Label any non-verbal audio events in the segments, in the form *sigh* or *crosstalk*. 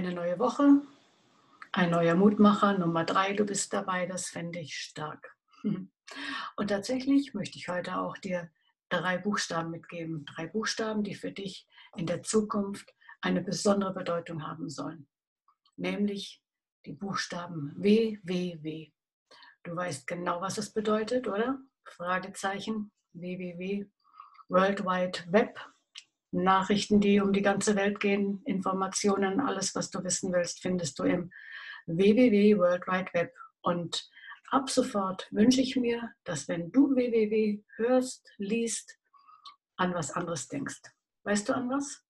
Eine neue Woche, ein neuer Mutmacher, Nummer drei, du bist dabei, das fände ich stark. *laughs* Und tatsächlich möchte ich heute auch dir drei Buchstaben mitgeben. Drei Buchstaben, die für dich in der Zukunft eine besondere Bedeutung haben sollen. Nämlich die Buchstaben W, W, W. Du weißt genau, was es bedeutet, oder? Fragezeichen, www, World Wide Web, Nachrichten, die um die ganze Welt gehen, Informationen, alles, was du wissen willst, findest du im www World Wide Web. Und ab sofort wünsche ich mir, dass wenn du www hörst, liest, an was anderes denkst. Weißt du an was?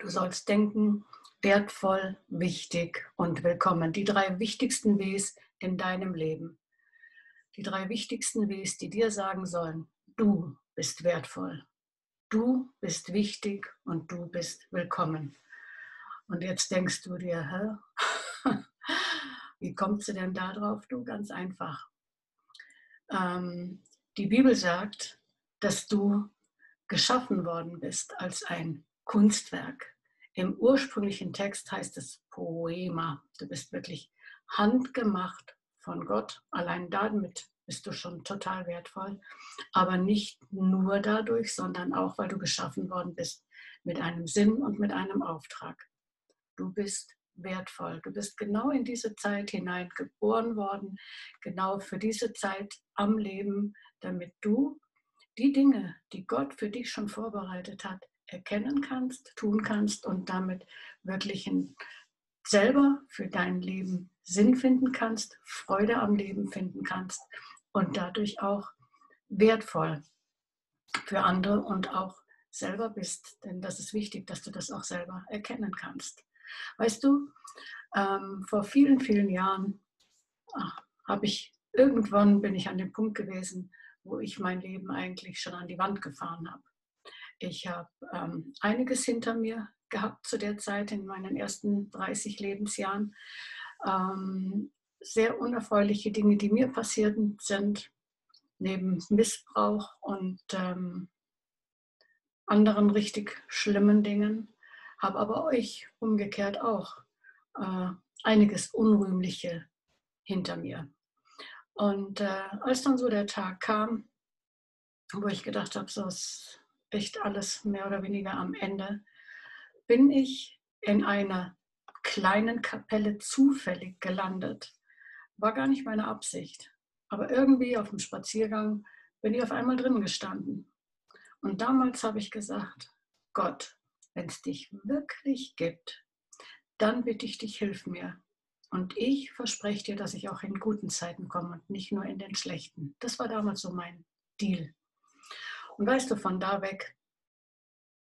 Du sollst denken, wertvoll, wichtig und willkommen. Die drei wichtigsten Ws in deinem Leben. Die drei wichtigsten Ws, die dir sagen sollen, du bist wertvoll, Du bist wichtig und du bist willkommen. Und jetzt denkst du dir, hä? *laughs* wie kommst du denn da drauf? Du, ganz einfach. Ähm, die Bibel sagt, dass du geschaffen worden bist als ein Kunstwerk. Im ursprünglichen Text heißt es Poema. Du bist wirklich handgemacht von Gott. Allein damit bist du schon total wertvoll. Aber nicht nur dadurch, sondern auch, weil du geschaffen worden bist mit einem Sinn und mit einem Auftrag. Du bist wertvoll. Du bist genau in diese Zeit hinein geboren worden, genau für diese Zeit am Leben, damit du die Dinge, die Gott für dich schon vorbereitet hat, erkennen kannst, tun kannst und damit wirklich selber für dein Leben Sinn finden kannst, Freude am Leben finden kannst und dadurch auch wertvoll für andere und auch selber bist. Denn das ist wichtig, dass du das auch selber erkennen kannst. Weißt du, ähm, vor vielen, vielen Jahren habe ich irgendwann bin ich an dem Punkt gewesen, wo ich mein Leben eigentlich schon an die Wand gefahren habe. Ich habe ähm, einiges hinter mir gehabt zu der Zeit in meinen ersten 30 Lebensjahren. Ähm, sehr unerfreuliche Dinge, die mir passierten sind, neben Missbrauch und ähm, anderen richtig schlimmen Dingen, habe aber euch umgekehrt auch äh, einiges Unrühmliche hinter mir. Und äh, als dann so der Tag kam, wo ich gedacht habe, so ist echt alles mehr oder weniger am Ende, bin ich in einer kleinen Kapelle zufällig gelandet war gar nicht meine Absicht. Aber irgendwie auf dem Spaziergang bin ich auf einmal drin gestanden. Und damals habe ich gesagt, Gott, wenn es dich wirklich gibt, dann bitte ich dich, hilf mir. Und ich verspreche dir, dass ich auch in guten Zeiten komme und nicht nur in den schlechten. Das war damals so mein Deal. Und weißt du, von da weg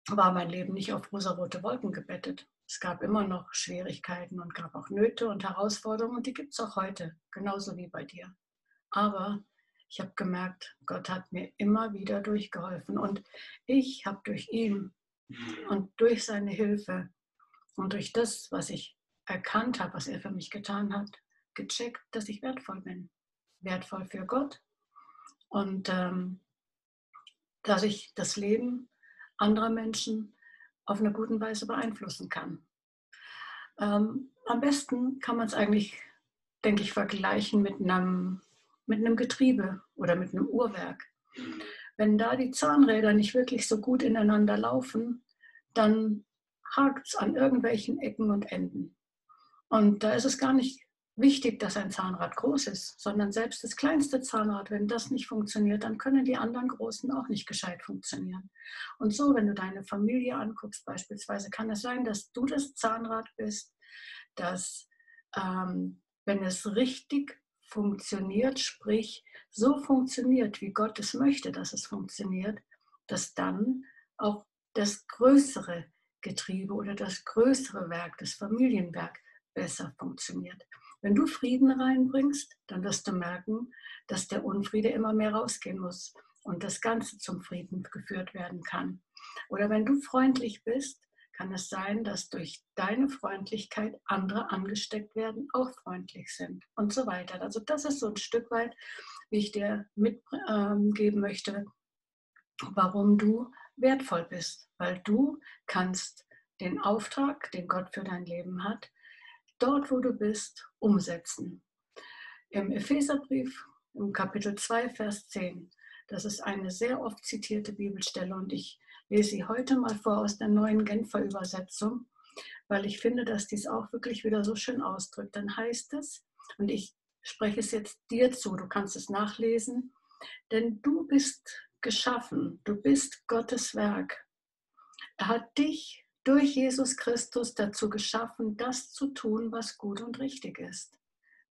war mein Leben nicht auf rosarote Wolken gebettet. Es gab immer noch Schwierigkeiten und gab auch Nöte und Herausforderungen und die gibt es auch heute, genauso wie bei dir. Aber ich habe gemerkt, Gott hat mir immer wieder durchgeholfen und ich habe durch ihn und durch seine Hilfe und durch das, was ich erkannt habe, was er für mich getan hat, gecheckt, dass ich wertvoll bin. Wertvoll für Gott und ähm, dass ich das Leben anderer Menschen auf eine gute Weise beeinflussen kann. Ähm, am besten kann man es eigentlich, denke ich, vergleichen mit einem, mit einem Getriebe oder mit einem Uhrwerk. Wenn da die Zahnräder nicht wirklich so gut ineinander laufen, dann hakt es an irgendwelchen Ecken und Enden. Und da ist es gar nicht wichtig, dass ein Zahnrad groß ist, sondern selbst das kleinste Zahnrad, wenn das nicht funktioniert, dann können die anderen großen auch nicht gescheit funktionieren. Und so, wenn du deine Familie anguckst beispielsweise, kann es sein, dass du das Zahnrad bist, dass ähm, wenn es richtig funktioniert, sprich so funktioniert, wie Gott es möchte, dass es funktioniert, dass dann auch das größere Getriebe oder das größere Werk, das Familienwerk besser funktioniert. Wenn du Frieden reinbringst, dann wirst du merken, dass der Unfriede immer mehr rausgehen muss und das Ganze zum Frieden geführt werden kann. Oder wenn du freundlich bist, kann es sein, dass durch deine Freundlichkeit andere angesteckt werden, auch freundlich sind und so weiter. Also das ist so ein Stück weit, wie ich dir mitgeben möchte, warum du wertvoll bist, weil du kannst den Auftrag, den Gott für dein Leben hat, dort, wo du bist, umsetzen. Im Epheserbrief, im Kapitel 2, Vers 10, das ist eine sehr oft zitierte Bibelstelle und ich lese sie heute mal vor aus der neuen Genfer Übersetzung, weil ich finde, dass dies auch wirklich wieder so schön ausdrückt. Dann heißt es, und ich spreche es jetzt dir zu, du kannst es nachlesen, denn du bist geschaffen, du bist Gottes Werk. Er hat dich durch Jesus Christus dazu geschaffen, das zu tun, was gut und richtig ist.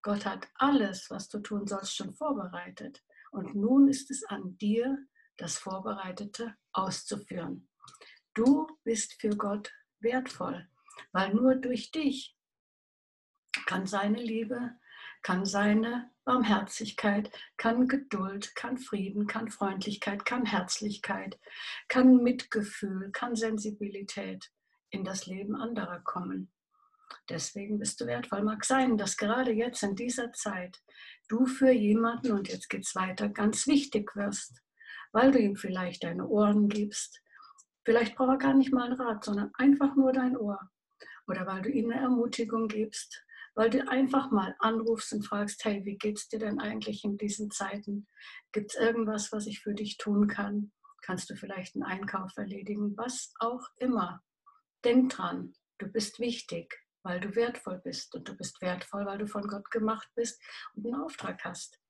Gott hat alles, was du tun sollst, schon vorbereitet. Und nun ist es an dir, das Vorbereitete auszuführen. Du bist für Gott wertvoll, weil nur durch dich kann seine Liebe, kann seine Barmherzigkeit, kann Geduld, kann Frieden, kann Freundlichkeit, kann Herzlichkeit, kann Mitgefühl, kann Sensibilität in das Leben anderer kommen. Deswegen bist du wertvoll. Mag sein, dass gerade jetzt in dieser Zeit du für jemanden, und jetzt geht es weiter, ganz wichtig wirst, weil du ihm vielleicht deine Ohren gibst. Vielleicht braucht er gar nicht mal einen Rat, sondern einfach nur dein Ohr. Oder weil du ihm eine Ermutigung gibst, weil du einfach mal anrufst und fragst, hey, wie geht's dir denn eigentlich in diesen Zeiten? Gibt es irgendwas, was ich für dich tun kann? Kannst du vielleicht einen Einkauf erledigen? Was auch immer. Denk dran, du bist wichtig, weil du wertvoll bist. Und du bist wertvoll, weil du von Gott gemacht bist und einen Auftrag hast.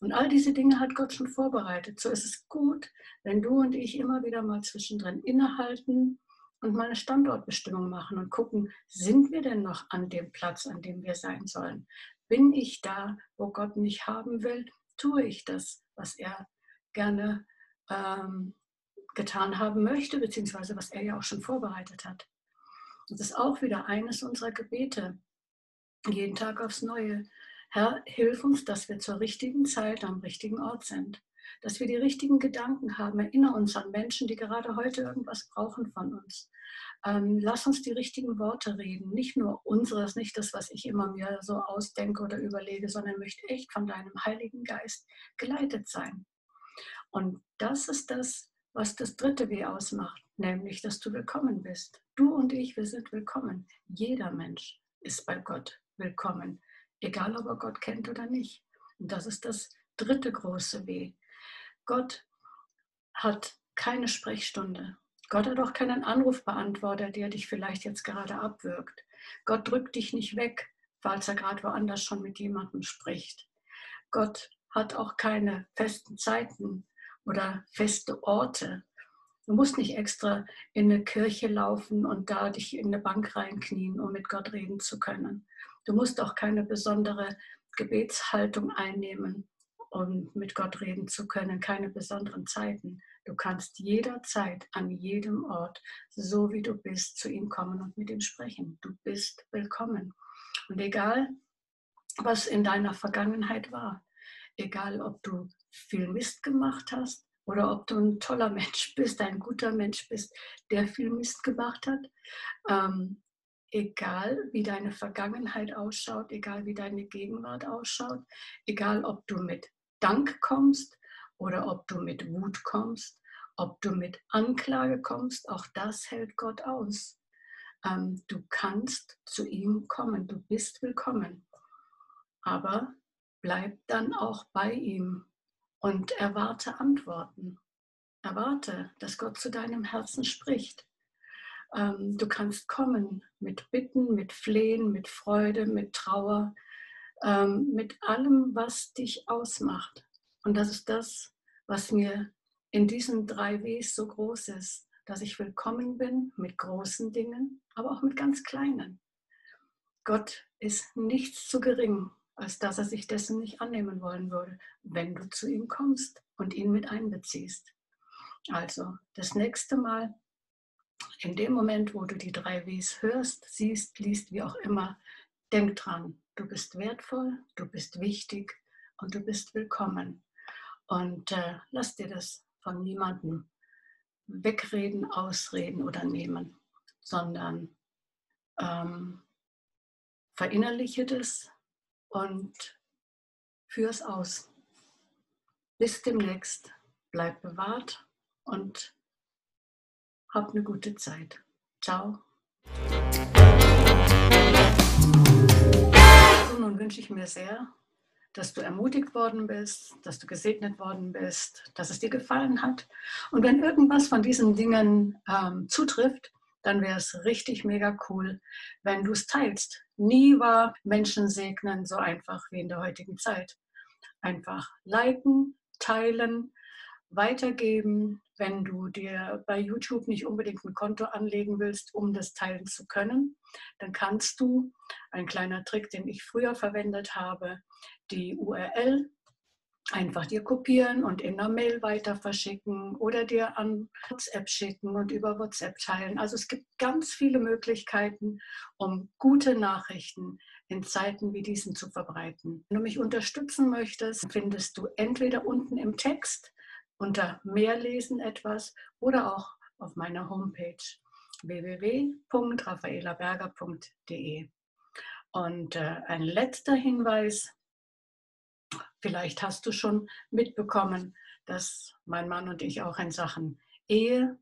Und all diese Dinge hat Gott schon vorbereitet. So ist es gut, wenn du und ich immer wieder mal zwischendrin innehalten und mal eine Standortbestimmung machen und gucken, sind wir denn noch an dem Platz, an dem wir sein sollen? Bin ich da, wo Gott mich haben will? Tue ich das, was er gerne ähm, getan haben möchte, beziehungsweise was er ja auch schon vorbereitet hat? Das ist auch wieder eines unserer Gebete, jeden Tag aufs Neue. Herr, hilf uns, dass wir zur richtigen Zeit am richtigen Ort sind dass wir die richtigen Gedanken haben. Erinnere uns an Menschen, die gerade heute irgendwas brauchen von uns. Ähm, lass uns die richtigen Worte reden. Nicht nur unseres, nicht das, was ich immer mir so ausdenke oder überlege, sondern möchte echt von deinem Heiligen Geist geleitet sein. Und das ist das, was das dritte W ausmacht, nämlich, dass du willkommen bist. Du und ich, wir sind willkommen. Jeder Mensch ist bei Gott willkommen, egal ob er Gott kennt oder nicht. Und das ist das dritte große W. Gott hat keine Sprechstunde. Gott hat auch keinen Anrufbeantworter, der dich vielleicht jetzt gerade abwirkt. Gott drückt dich nicht weg, falls er gerade woanders schon mit jemandem spricht. Gott hat auch keine festen Zeiten oder feste Orte. Du musst nicht extra in eine Kirche laufen und da dich in eine Bank reinknien, um mit Gott reden zu können. Du musst auch keine besondere Gebetshaltung einnehmen um mit Gott reden zu können, keine besonderen Zeiten. Du kannst jederzeit an jedem Ort, so wie du bist, zu ihm kommen und mit ihm sprechen. Du bist willkommen. Und egal, was in deiner Vergangenheit war, egal ob du viel Mist gemacht hast oder ob du ein toller Mensch *laughs* bist, ein guter Mensch bist, der viel Mist gemacht hat, ähm, egal wie deine Vergangenheit ausschaut, egal wie deine Gegenwart ausschaut, egal ob du mit Dank kommst oder ob du mit Wut kommst, ob du mit Anklage kommst, auch das hält Gott aus. Ähm, du kannst zu ihm kommen, du bist willkommen. Aber bleib dann auch bei ihm und erwarte Antworten. Erwarte, dass Gott zu deinem Herzen spricht. Ähm, du kannst kommen mit Bitten, mit Flehen, mit Freude, mit Trauer, ähm, mit allem, was dich ausmacht. Und das ist das, was mir in diesen drei Ws so groß ist, dass ich willkommen bin mit großen Dingen, aber auch mit ganz kleinen. Gott ist nichts zu gering, als dass er sich dessen nicht annehmen wollen würde, wenn du zu ihm kommst und ihn mit einbeziehst. Also das nächste Mal, in dem Moment, wo du die drei Ws hörst, siehst, liest, wie auch immer, denk dran, Du bist wertvoll, du bist wichtig und du bist willkommen. Und äh, lass dir das von niemandem wegreden, ausreden oder nehmen, sondern ähm, verinnerliche das und führ es aus. Bis demnächst, bleib bewahrt und hab eine gute Zeit. Ciao. Und nun wünsche ich mir sehr, dass du ermutigt worden bist, dass du gesegnet worden bist, dass es dir gefallen hat. Und wenn irgendwas von diesen Dingen ähm, zutrifft, dann wäre es richtig mega cool, wenn du es teilst. Nie war Menschen segnen so einfach wie in der heutigen Zeit. Einfach liken, teilen, weitergeben, wenn du dir bei YouTube nicht unbedingt ein Konto anlegen willst, um das teilen zu können, dann kannst du, ein kleiner Trick, den ich früher verwendet habe, die URL einfach dir kopieren und in einer Mail weiter verschicken oder dir an WhatsApp schicken und über WhatsApp teilen. Also es gibt ganz viele Möglichkeiten, um gute Nachrichten in Zeiten wie diesen zu verbreiten. Wenn du mich unterstützen möchtest, findest du entweder unten im Text unter Mehr lesen etwas oder auch auf meiner Homepage www.raffaelaberger.de. Und äh, ein letzter Hinweis, vielleicht hast du schon mitbekommen, dass mein Mann und ich auch in Sachen Ehe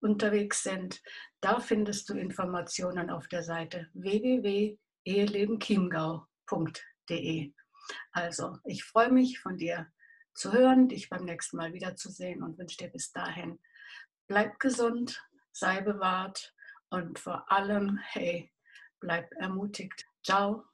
unterwegs sind. Da findest du Informationen auf der Seite www.ehelebenchiemgau.de. Also, ich freue mich von dir zu hören, dich beim nächsten Mal wiederzusehen und wünsche dir bis dahin, bleib gesund, sei bewahrt und vor allem, hey, bleib ermutigt. Ciao.